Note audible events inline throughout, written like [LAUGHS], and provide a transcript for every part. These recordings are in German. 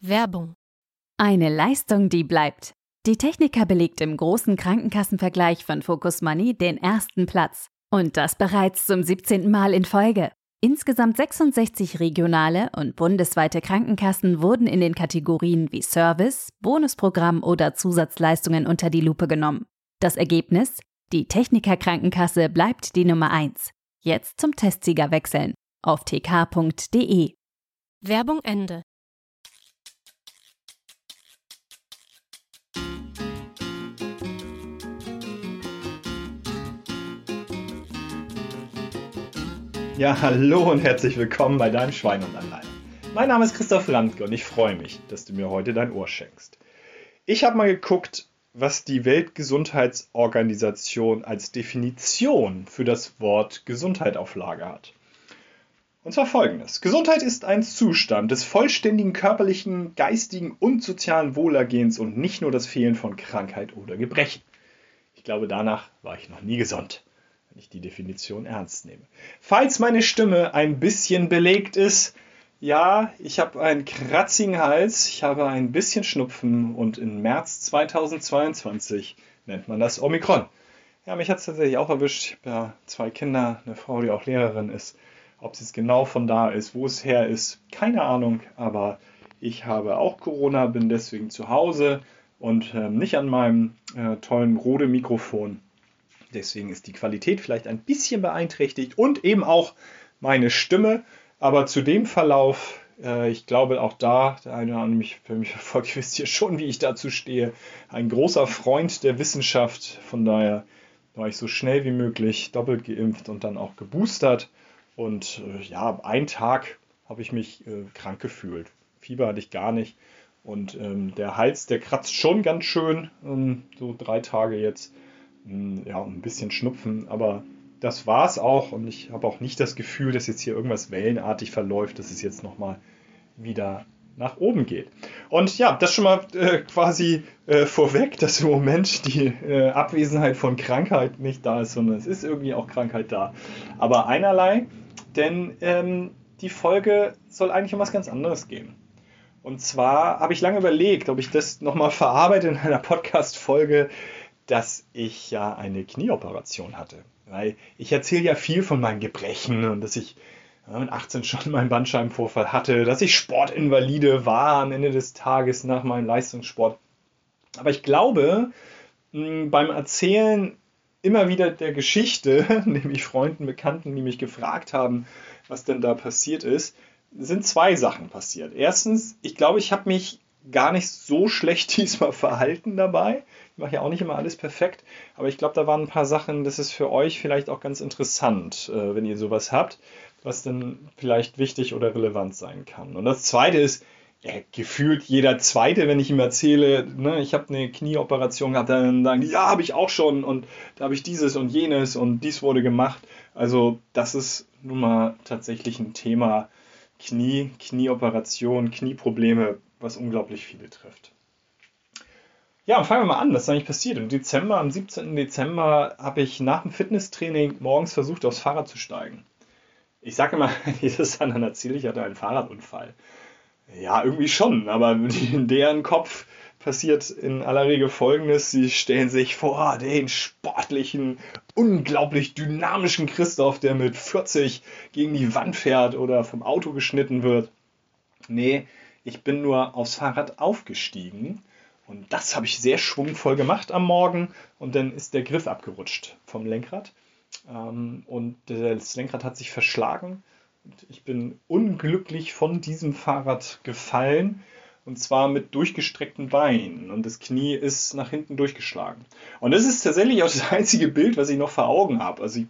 Werbung. Eine Leistung, die bleibt. Die Techniker belegt im großen Krankenkassenvergleich von Focus Money den ersten Platz. Und das bereits zum 17. Mal in Folge. Insgesamt 66 regionale und bundesweite Krankenkassen wurden in den Kategorien wie Service, Bonusprogramm oder Zusatzleistungen unter die Lupe genommen. Das Ergebnis? Die Techniker Krankenkasse bleibt die Nummer 1. Jetzt zum Testsieger wechseln auf tk.de. Werbung Ende. Ja, hallo und herzlich willkommen bei deinem Schwein und allein. Mein Name ist Christoph Randke und ich freue mich, dass du mir heute dein Ohr schenkst. Ich habe mal geguckt, was die Weltgesundheitsorganisation als Definition für das Wort Gesundheit auf Lager hat. Und zwar folgendes. Gesundheit ist ein Zustand des vollständigen körperlichen, geistigen und sozialen Wohlergehens und nicht nur das Fehlen von Krankheit oder Gebrechen. Ich glaube, danach war ich noch nie gesund die Definition ernst nehme. Falls meine Stimme ein bisschen belegt ist, ja, ich habe einen kratzigen Hals, ich habe ein bisschen Schnupfen und im März 2022 nennt man das Omikron. Ja, mich hat es tatsächlich auch erwischt. Ich habe ja zwei Kinder, eine Frau, die auch Lehrerin ist. Ob es jetzt genau von da ist, wo es her ist, keine Ahnung, aber ich habe auch Corona, bin deswegen zu Hause und äh, nicht an meinem äh, tollen Rode-Mikrofon Deswegen ist die Qualität vielleicht ein bisschen beeinträchtigt und eben auch meine Stimme. Aber zu dem Verlauf, äh, ich glaube auch da, der eine oder andere mich, für mich [LAUGHS] verfolgt, wisst ihr schon, wie ich dazu stehe. Ein großer Freund der Wissenschaft. Von daher war ich so schnell wie möglich doppelt geimpft und dann auch geboostert. Und äh, ja, einen Tag habe ich mich äh, krank gefühlt. Fieber hatte ich gar nicht. Und ähm, der Hals, der kratzt schon ganz schön. Ähm, so drei Tage jetzt. Hm, ja, ein bisschen Schnupfen, aber das war es auch und ich habe auch nicht das Gefühl, dass jetzt hier irgendwas wellenartig verläuft, dass es jetzt nochmal wieder nach oben geht. Und ja, das schon mal äh, quasi äh, vorweg, dass im Moment die äh, Abwesenheit von Krankheit nicht da ist, sondern es ist irgendwie auch Krankheit da. Aber einerlei, denn ähm, die Folge soll eigentlich um was ganz anderes gehen. Und zwar habe ich lange überlegt, ob ich das nochmal verarbeite in einer Podcast-Folge, dass ich ja eine Knieoperation hatte. Weil ich erzähle ja viel von meinen Gebrechen und dass ich mit 18 schon [LAUGHS] meinen Bandscheibenvorfall hatte, dass ich Sportinvalide war am Ende des Tages nach meinem Leistungssport. Aber ich glaube, beim Erzählen immer wieder der Geschichte, [LAUGHS] nämlich Freunden, Bekannten, die mich gefragt haben, was denn da passiert ist, sind zwei Sachen passiert. Erstens, ich glaube, ich habe mich gar nicht so schlecht [LAUGHS] diesmal verhalten dabei. Ich mache ja auch nicht immer alles perfekt, aber ich glaube, da waren ein paar Sachen, das ist für euch vielleicht auch ganz interessant, äh, wenn ihr sowas habt, was dann vielleicht wichtig oder relevant sein kann. Und das Zweite ist, ja, gefühlt jeder Zweite, wenn ich ihm erzähle, ne, ich habe eine Knieoperation gehabt, dann sagen die, ja, habe ich auch schon und da habe ich dieses und jenes und dies wurde gemacht. Also das ist nun mal tatsächlich ein Thema Knie, Knieoperation, Knieprobleme was unglaublich viele trifft. Ja, fangen wir mal an, was ist eigentlich passiert? Im Dezember, am 17. Dezember, habe ich nach dem Fitnesstraining morgens versucht, aufs Fahrrad zu steigen. Ich sage immer, [LAUGHS] jedes anderen erzähle ich hatte einen Fahrradunfall. Ja, irgendwie schon, aber in deren Kopf passiert in aller Regel Folgendes. Sie stellen sich vor den sportlichen, unglaublich dynamischen Christoph, der mit 40 gegen die Wand fährt oder vom Auto geschnitten wird. Nee, ich bin nur aufs Fahrrad aufgestiegen und das habe ich sehr schwungvoll gemacht am Morgen und dann ist der Griff abgerutscht vom Lenkrad ähm, und das Lenkrad hat sich verschlagen und ich bin unglücklich von diesem Fahrrad gefallen und zwar mit durchgestreckten Beinen und das Knie ist nach hinten durchgeschlagen. Und das ist tatsächlich auch das einzige Bild, was ich noch vor Augen habe. Also ich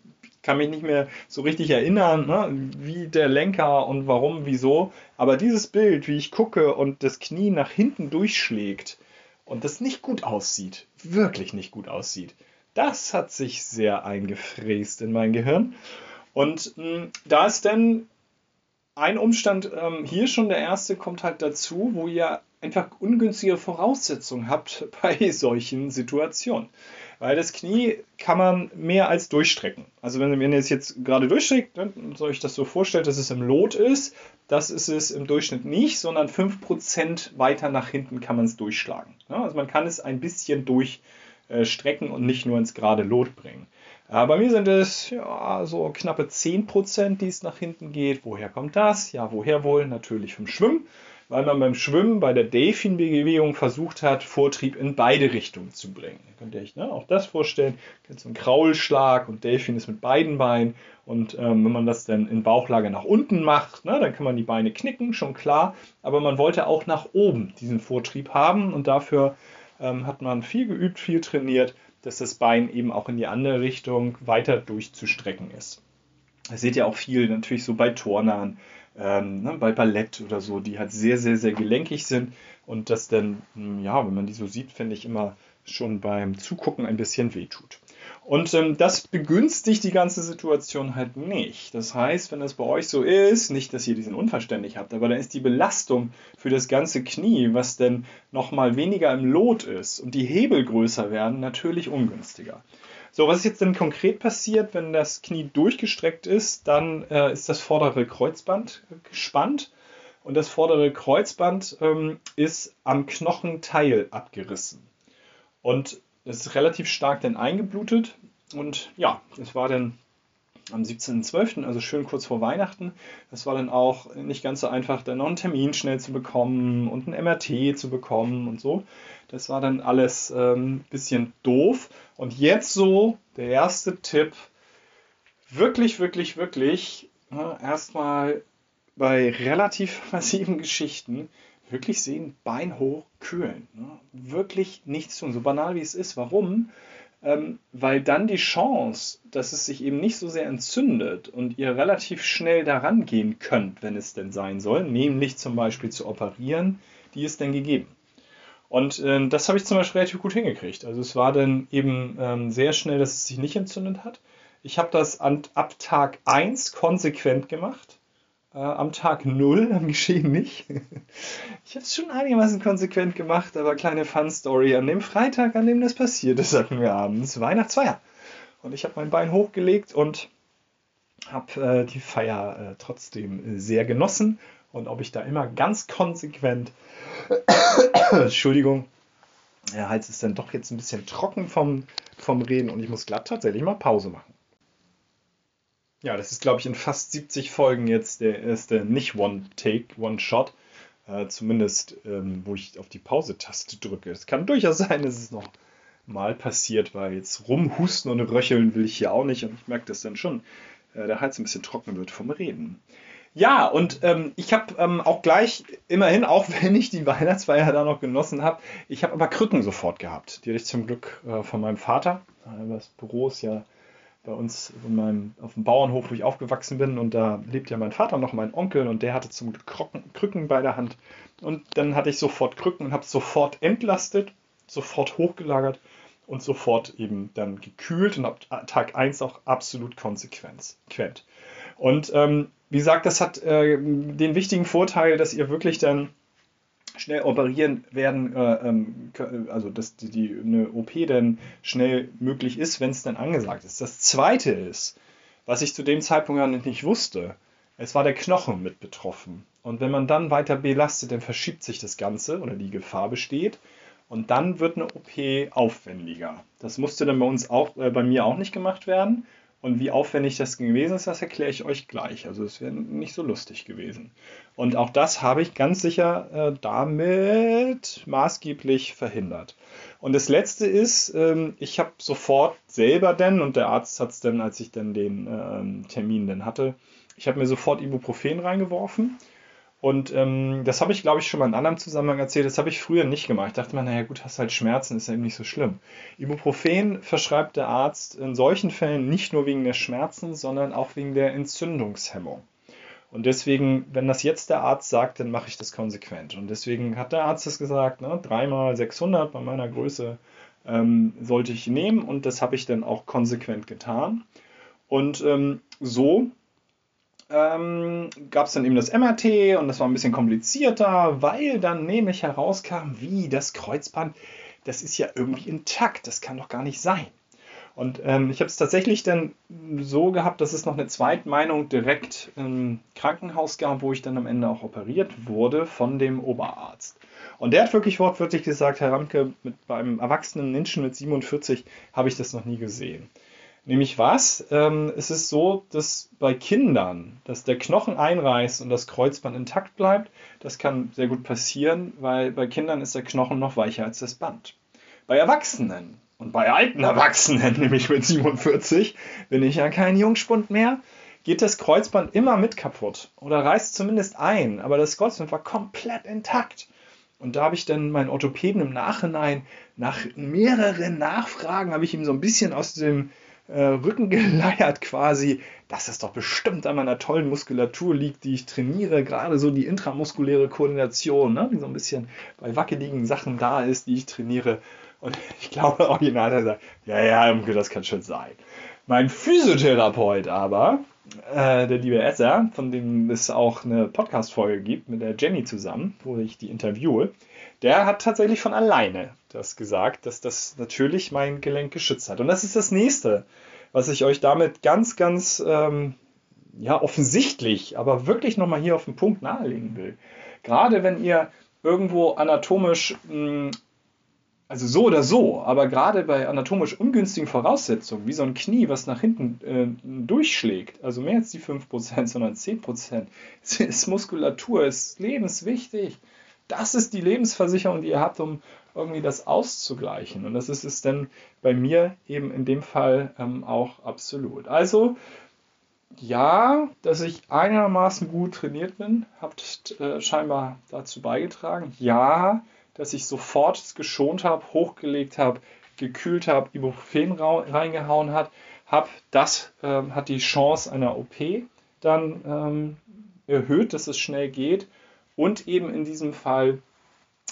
kann mich nicht mehr so richtig erinnern, ne, wie der Lenker und warum, wieso. Aber dieses Bild, wie ich gucke und das Knie nach hinten durchschlägt und das nicht gut aussieht, wirklich nicht gut aussieht, das hat sich sehr eingefräst in mein Gehirn. Und mh, hm, da ist dann ein Umstand, ähm, hier schon der erste, kommt halt dazu, wo ihr einfach ungünstige Voraussetzungen habt [LAUGHS] bei solchen Situationen. Weil das Knie kann man mehr als durchstrecken. Also wenn, wenn ihr es jetzt gerade durchstreckt, dann soll ich das so vorstellen, dass es im Lot ist. Das ist es im Durchschnitt nicht, sondern 5% weiter nach hinten kann man es durchschlagen. Also man kann es ein bisschen durchstrecken und nicht nur ins gerade Lot bringen. Ja, bei mir sind es ja, so knappe 10%, die es nach hinten geht. Woher kommt das? Ja, woher wohl? Natürlich vom Schwimmen, weil man beim Schwimmen bei der Delfin-Bewegung versucht hat, Vortrieb in beide Richtungen zu bringen. Ihr könnt ihr euch ne, auch das vorstellen. Kennt so einen Kraulschlag und Delfin ist mit beiden Beinen. Und ähm, wenn man das dann in Bauchlage nach unten macht, ne, dann kann man die Beine knicken, schon klar. Aber man wollte auch nach oben diesen Vortrieb haben und dafür ähm, hat man viel geübt, viel trainiert dass das Bein eben auch in die andere Richtung weiter durchzustrecken ist. Das seht ihr auch viel natürlich so bei Turnern, ähm, ne, bei Ballett oder so, die halt sehr, sehr, sehr gelenkig sind und das dann, hm, ja, wenn man die so sieht, finde ich immer schon beim Zugucken ein bisschen wehtut. Und ähm, das begünstigt die ganze Situation halt nicht. Das heißt, wenn das bei euch so ist, nicht, dass ihr diesen unverständlich habt, aber dann ist die Belastung für das ganze Knie, was denn nochmal weniger im Lot ist und die Hebel größer werden, natürlich ungünstiger. So, was ist jetzt denn konkret passiert, wenn das Knie durchgestreckt ist? Dann äh, ist das vordere Kreuzband gespannt und das vordere Kreuzband ähm, ist am Knochenteil abgerissen. Und es ist relativ stark dann eingeblutet und ja, es war dann am 17.12., also schön kurz vor Weihnachten. Es war dann auch nicht ganz so einfach, dann noch einen Termin schnell zu bekommen und ein MRT zu bekommen und so. Das war dann alles ein ähm, bisschen doof. Und jetzt so der erste Tipp. Wirklich, wirklich, wirklich ja, erstmal bei relativ [LAUGHS] massiven Geschichten wirklich sehen, Bein hoch, kühlen. Ne? Wirklich nichts tun, so banal wie es ist. Warum? Ähm, weil dann die Chance, dass es sich eben nicht so sehr entzündet und ihr relativ schnell daran gehen könnt, wenn es denn sein soll, nämlich zum Beispiel zu operieren, die ist dann gegeben. Und äh, das habe ich zum Beispiel relativ gut hingekriegt. Also es war dann eben ähm, sehr schnell, dass es sich nicht entzündet hat. Ich habe das an, ab Tag 1 konsequent gemacht. Äh, am Tag 0 [LAUGHS] am Geschehen nicht. ich habe es schon einigermaßen konsequent gemacht, aber kleine Fun-Story. An dem Freitag, an dem das passiert ist, hatten wir abends Weihnachtsfeier. Und ich habe mein Bein hochgelegt und habe äh, die Feier äh, trotzdem sehr genossen. Und ob ich da immer ganz konsequent, [COUGHS] Entschuldigung, der Hals ist dann doch jetzt ein bisschen trocken vom, vom Reden und ich muss glatt tatsächlich mal Pause machen. Ja, das ist, glaube ich, in fast 70 Folgen jetzt der erste nicht One-Take, One-Shot. Äh, zumindest, ähm, wo ich auf die Pause-Taste drücke. Es kann durchaus sein, dass es noch mal passiert, weil jetzt rumhusten und röcheln will ich hier auch nicht. Und ich merke das dann schon, äh, der Hals ein bisschen trocken wird vom Reden. Ja, und ähm, ich habe ähm, auch gleich, immerhin, auch [LAUGHS] wenn ich die Weihnachtsfeier da noch genossen habe, ich habe aber Krücken sofort gehabt. Die hatte ich zum Glück äh, von meinem Vater. Das Büro ist ja bei uns meinem, auf dem Bauernhof, wo ich aufgewachsen bin. Und da lebt ja mein Vater noch, mein Onkel, und der hatte zum Glück Krücken bei der Hand. Und dann hatte ich sofort Krücken und habe sofort entlastet, sofort hochgelagert und sofort eben dann gekühlt und ab Tag 1 auch absolut konsequent. Und ähm, wie gesagt, das hat äh, den wichtigen Vorteil, dass ihr wirklich dann schnell operieren werden, äh, ähm, also dass die, die, eine OP dann schnell möglich ist, wenn es dann angesagt ist. Das zweite ist, was ich zu dem Zeitpunkt ja nicht wusste, es war der Knochen mit betroffen. Und wenn man dann weiter belastet, dann verschiebt sich das Ganze oder die Gefahr besteht. Und dann wird eine OP aufwendiger. Das musste dann bei uns auch, äh, bei mir auch nicht gemacht werden. Und wie aufwendig das gewesen ist, das erkläre ich euch gleich. Also es wäre nicht so lustig gewesen. Und auch das habe ich ganz sicher äh, damit maßgeblich verhindert. Und das Letzte ist, ähm, ich habe sofort selber denn, und der Arzt hat es dann, als ich dann den ähm, Termin dann hatte, ich habe mir sofort Ibuprofen reingeworfen und ähm, das habe ich, glaube ich, schon mal in einem anderen Zusammenhang erzählt. Das habe ich früher nicht gemacht. Ich dachte mir, naja, gut, hast halt Schmerzen, ist ja eben nicht so schlimm. Ibuprofen verschreibt der Arzt in solchen Fällen nicht nur wegen der Schmerzen, sondern auch wegen der Entzündungshemmung. Und deswegen, wenn das jetzt der Arzt sagt, dann mache ich das konsequent. Und deswegen hat der Arzt das gesagt, ne, dreimal 600 bei meiner Größe ähm, sollte ich nehmen und das habe ich dann auch konsequent getan. Und ähm, so ähm, gab es dann eben das MRT und das war ein bisschen komplizierter, weil dann nämlich herauskam, wie das Kreuzband, das ist ja irgendwie intakt, das kann doch gar nicht sein. Und ähm, ich habe es tatsächlich dann so gehabt, dass es noch eine Zweitmeinung direkt im Krankenhaus gab, wo ich dann am Ende auch operiert wurde von dem Oberarzt. Und der hat wirklich wortwörtlich gesagt, Herr Ramke, mit, beim erwachsenen Menschen mit 47 habe ich das noch nie gesehen. Nämlich was? Ähm, es ist so, dass bei Kindern, dass der Knochen einreißt und das Kreuzband intakt bleibt. Das kann sehr gut passieren, weil bei Kindern ist der Knochen noch weicher als das Band. Bei Erwachsenen und bei alten Erwachsenen, [LAUGHS] nämlich mit 47, bin ich ja kein Jungspund mehr, geht das Kreuzband immer mit kaputt oder reißt zumindest ein, aber das Kreuzband war komplett intakt. Und da habe ich dann meinen Orthopäden im Nachhinein, nach mehreren Nachfragen, habe ich ihm so ein bisschen aus dem äh, Rücken geleiert quasi, dass es doch bestimmt an meiner tollen Muskulatur liegt, die ich trainiere, gerade so die intramuskuläre Koordination, ne, die so ein bisschen bei wackeligen Sachen da ist, die ich trainiere. Und [LAUGHS] ich glaube, original hat gesagt, ja, ja, das kann schon sein. Mein Physiotherapeut aber, äh, der liebe Esser, von dem es auch eine Podcast-Folge gibt mit der Jenny zusammen, wo ich die interviewe, der hat tatsächlich von alleine das gesagt, dass das natürlich mein Gelenk geschützt hat. Und das ist das nächste, was ich euch damit ganz, ganz ähm, ja, offensichtlich, aber wirklich nochmal hier auf den Punkt nahelegen will. Gerade wenn ihr irgendwo anatomisch mh, also so oder so, aber gerade bei anatomisch ungünstigen Voraussetzungen, wie so ein Knie, was nach hinten äh, durchschlägt, also mehr als die 5%, sondern 10%, [LAUGHS] ist Muskulatur, ist lebenswichtig. Das ist die Lebensversicherung, die ihr habt, um irgendwie das auszugleichen. Und das ist es dann bei mir eben in dem Fall ähm, auch absolut. Also, ja, dass ich einigermaßen gut trainiert bin, habt äh, scheinbar dazu beigetragen. Ja, dass ich sofort es geschont habe, hochgelegt habe, gekühlt habe, Ibuprofen reingehauen hat, habe. Das ähm, hat die Chance einer OP dann ähm, erhöht, dass es schnell geht. Und eben in diesem Fall,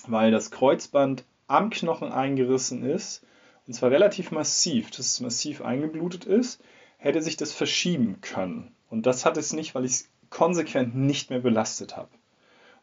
weil das Kreuzband am Knochen eingerissen ist, und zwar relativ massiv, dass es massiv eingeblutet ist, hätte sich das verschieben können. Und das hat es nicht, weil ich es konsequent nicht mehr belastet habe.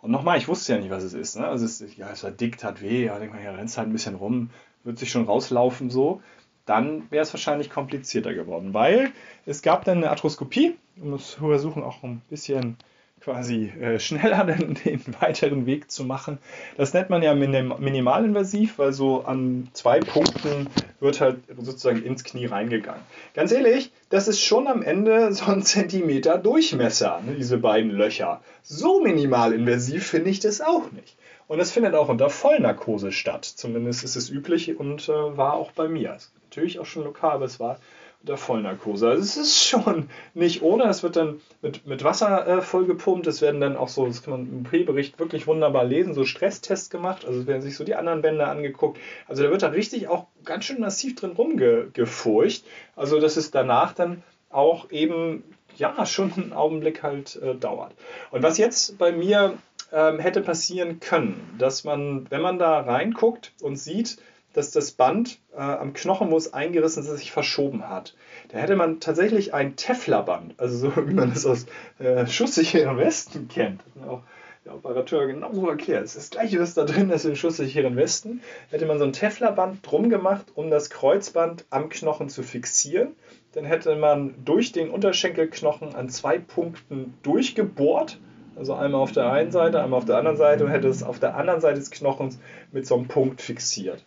Und nochmal, ich wusste ja nicht, was es ist. Ne? Also es, ja, es war dick, tat weh, ja, denkt man, ja, rennt halt ein bisschen rum, wird sich schon rauslaufen so. Dann wäre es wahrscheinlich komplizierter geworden, weil es gab dann eine Arthroskopie, um es versuchen auch ein bisschen quasi äh, schneller [LAUGHS] den, den, weiteren Weg zu machen. Das nennt man ja minim minimalinvasiv, weil so an zwei Punkten wird halt sozusagen ins Knie reingegangen. Ganz ehrlich, das ist schon am Ende [LAUGHS] so ein Zentimeter Durchmesser, ne, diese beiden Löcher. So minimalinvasiv finde ich das auch nicht. Und es findet auch unter Vollnarkose statt. Zumindest ist es üblich und äh, war auch bei mir. Natürlich auch schon lokal, aber es war der Vollnarkose. Also es ist schon [LAUGHS] nicht ohne. Es wird dann mit, mit Wasser äh, vollgepumpt. Es werden dann auch so, das kann man im P-Bericht wirklich wunderbar lesen, so Stresstests gemacht. Also es werden sich so die anderen Bänder angeguckt. Also da wird da richtig auch ganz schön massiv drin rumgefurcht. Also dass es danach dann auch eben ja schon einen Augenblick halt äh, dauert. Und was jetzt bei mir ähm, hätte passieren können, dass man, wenn man da reinguckt und sieht, dass das Band äh, am Knochen, wo es eingerissen ist, sich verschoben hat. Da hätte man tatsächlich ein Teflerband, also so [LAUGHS] wie man das aus äh, schusssicheren Westen kennt. Auch der Operateur genauso erklärt. Es ist das gleiche, was da drin ist in schusssicheren Westen. Hätte man so ein Teflerband drum gemacht, um das Kreuzband am Knochen zu fixieren. Dann hätte man durch den Unterschenkelknochen an zwei Punkten durchgebohrt. Also einmal auf der einen Seite, einmal auf der anderen Seite und hätte es auf der anderen Seite des Knochens mit so einem Punkt fixiert.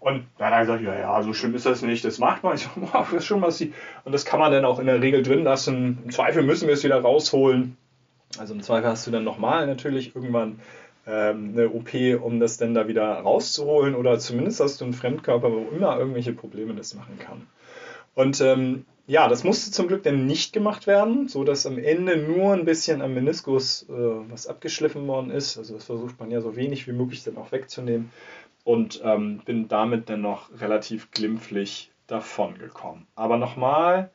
Und dann hat er gesagt, ja, ja, so schlimm ist das nicht, das macht man. [LAUGHS] Ich so, wow, das ist schon massiv. Und das kann man dann auch in der Regel drin lassen. Im Zweifel müssen wir es wieder rausholen. Also im Zweifel hast du dann nochmal natürlich irgendwann ähm, eine OP, um das dann da wieder rauszuholen. Oder zumindest hast du einen Fremdkörper, wo immer irgendwelche Probleme das machen kann. Und ähm, ja, das musste zum Glück dann nicht gemacht werden, so dass am Ende nur ein bisschen am Meniskus äh, was abgeschliffen worden ist. Also das versucht man ja so wenig wie möglich dann auch wegzunehmen und ähm, bin damit dann noch relativ glimpflich davon gekommen. Aber nochmal,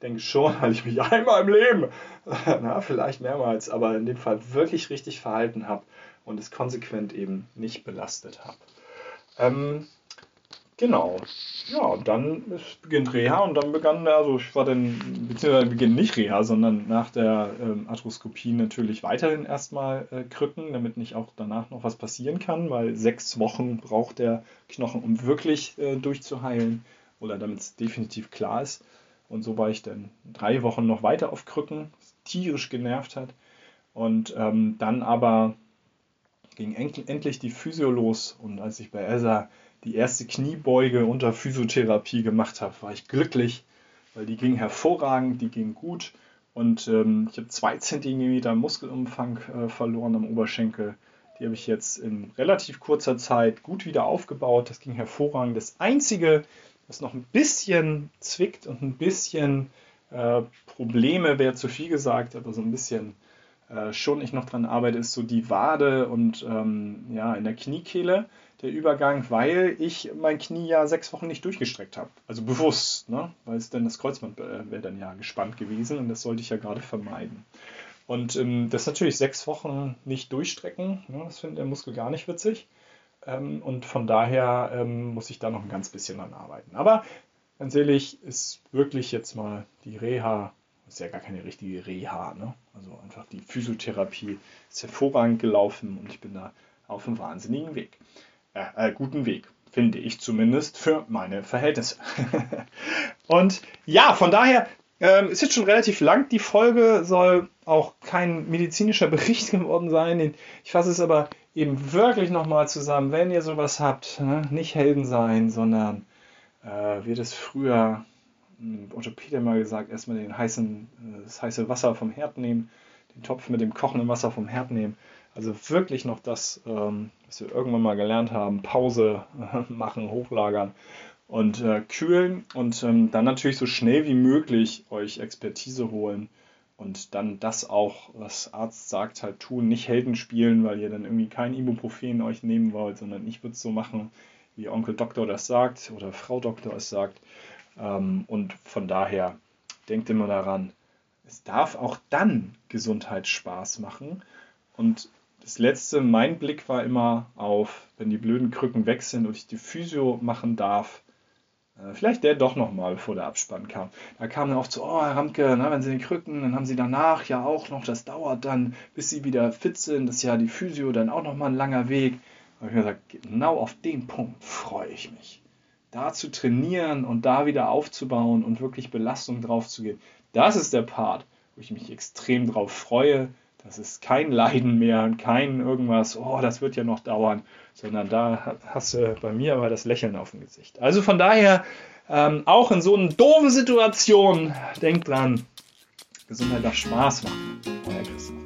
denke schon, [LAUGHS] weil ich mich einmal im Leben, [LAUGHS] na, vielleicht mehrmals, aber in dem Fall wirklich richtig verhalten habe und es konsequent eben nicht belastet habe. Ähm, Genau. Ja, dann beginnt Reha und dann begann, also ich war dann, beziehungsweise beginnt nicht Reha, sondern nach der ähm, Arthroskopie natürlich weiterhin erstmal äh, Krücken, damit nicht auch danach noch was passieren kann, weil sechs Wochen braucht der Knochen, um wirklich äh, durchzuheilen oder damit es definitiv klar ist. Und so war ich dann drei Wochen noch weiter auf Krücken, was tierisch genervt hat. Und ähm, dann aber ging endlich die Physio los und als ich bei Elsa die erste Kniebeuge unter Physiotherapie gemacht habe, war ich glücklich, weil die ging hervorragend, die ging gut und ähm, ich habe zwei Zentimeter Muskelumfang äh, verloren am Oberschenkel. Die habe ich jetzt in relativ kurzer Zeit gut wieder aufgebaut. Das ging hervorragend. Das Einzige, was noch ein bisschen zwickt und ein bisschen äh, Probleme, wäre zu viel gesagt, aber so ein bisschen äh, schon ich noch dran arbeite, ist so die Wade und ähm, ja, in der Kniekehle der Übergang, weil ich mein Knie ja sechs Wochen nicht durchgestreckt habe. Also bewusst, ne? weil es dann das Kreuzband äh, wäre dann ja gespannt gewesen und das sollte ich ja gerade vermeiden. Und ähm, das natürlich sechs Wochen nicht durchstrecken, ne? das findet der Muskel gar nicht witzig. Ähm, und von daher ähm, muss ich da noch ein ganz bisschen dran arbeiten. Aber ganz ehrlich, ist wirklich jetzt mal die Reha, ist ja gar keine richtige Reha, ne? also einfach die Physiotherapie ist hervorragend gelaufen und ich bin da auf einem wahnsinnigen Weg äh, guten Weg, finde ich zumindest für meine Verhältnisse. [LAUGHS] und ja, von daher ähm, ist jetzt schon relativ lang. Die Folge soll auch kein medizinischer Bericht [LAUGHS] geworden sein. Ich fasse es aber eben wirklich nochmal zusammen. Wenn ihr sowas habt, ne? nicht Helden sein, sondern äh, wie das früher ein Orthopäde mal gesagt, erstmal den heißen, äh, das heiße Wasser vom Herd nehmen, den Topf mit dem kochenden Wasser vom Herd nehmen also wirklich noch das, ähm, was wir irgendwann mal gelernt haben, Pause [LAUGHS] machen, hochlagern und äh, kühlen und ähm, dann natürlich so schnell wie möglich euch Expertise holen und dann das auch, was Arzt sagt, halt tun, nicht Helden spielen, weil ihr dann irgendwie kein Ibuprofen euch nehmen wollt, sondern ich würde es so machen, wie Onkel Doktor das sagt oder Frau Doktor es sagt. Ähm, und von daher denkt immer daran, es darf auch dann Gesundheitsspaß machen. Und das letzte, mein Blick war immer auf, wenn die blöden Krücken weg sind und ich die Physio machen darf, äh, vielleicht der doch nochmal, bevor der Abspann kam. Da kam dann auch zu, oh Herr Ramke, na, wenn Sie den Krücken, dann haben Sie danach ja auch noch, das dauert dann, bis Sie wieder fit sind, das ist ja die Physio dann auch nochmal ein langer Weg. Da habe ich gesagt, genau auf den Punkt freue ich mich. Da zu trainieren und da wieder aufzubauen und wirklich Belastung drauf zu gehen, das ist der Part, wo ich mich extrem drauf freue, das ist kein Leiden mehr und kein irgendwas, oh, das wird ja noch dauern, sondern da hast du bei mir aber das Lächeln auf dem Gesicht. Also von daher, ähm, auch in so einer doofen Situation, denkt dran, Gesundheit darf Spaß machen. Euer Christoph.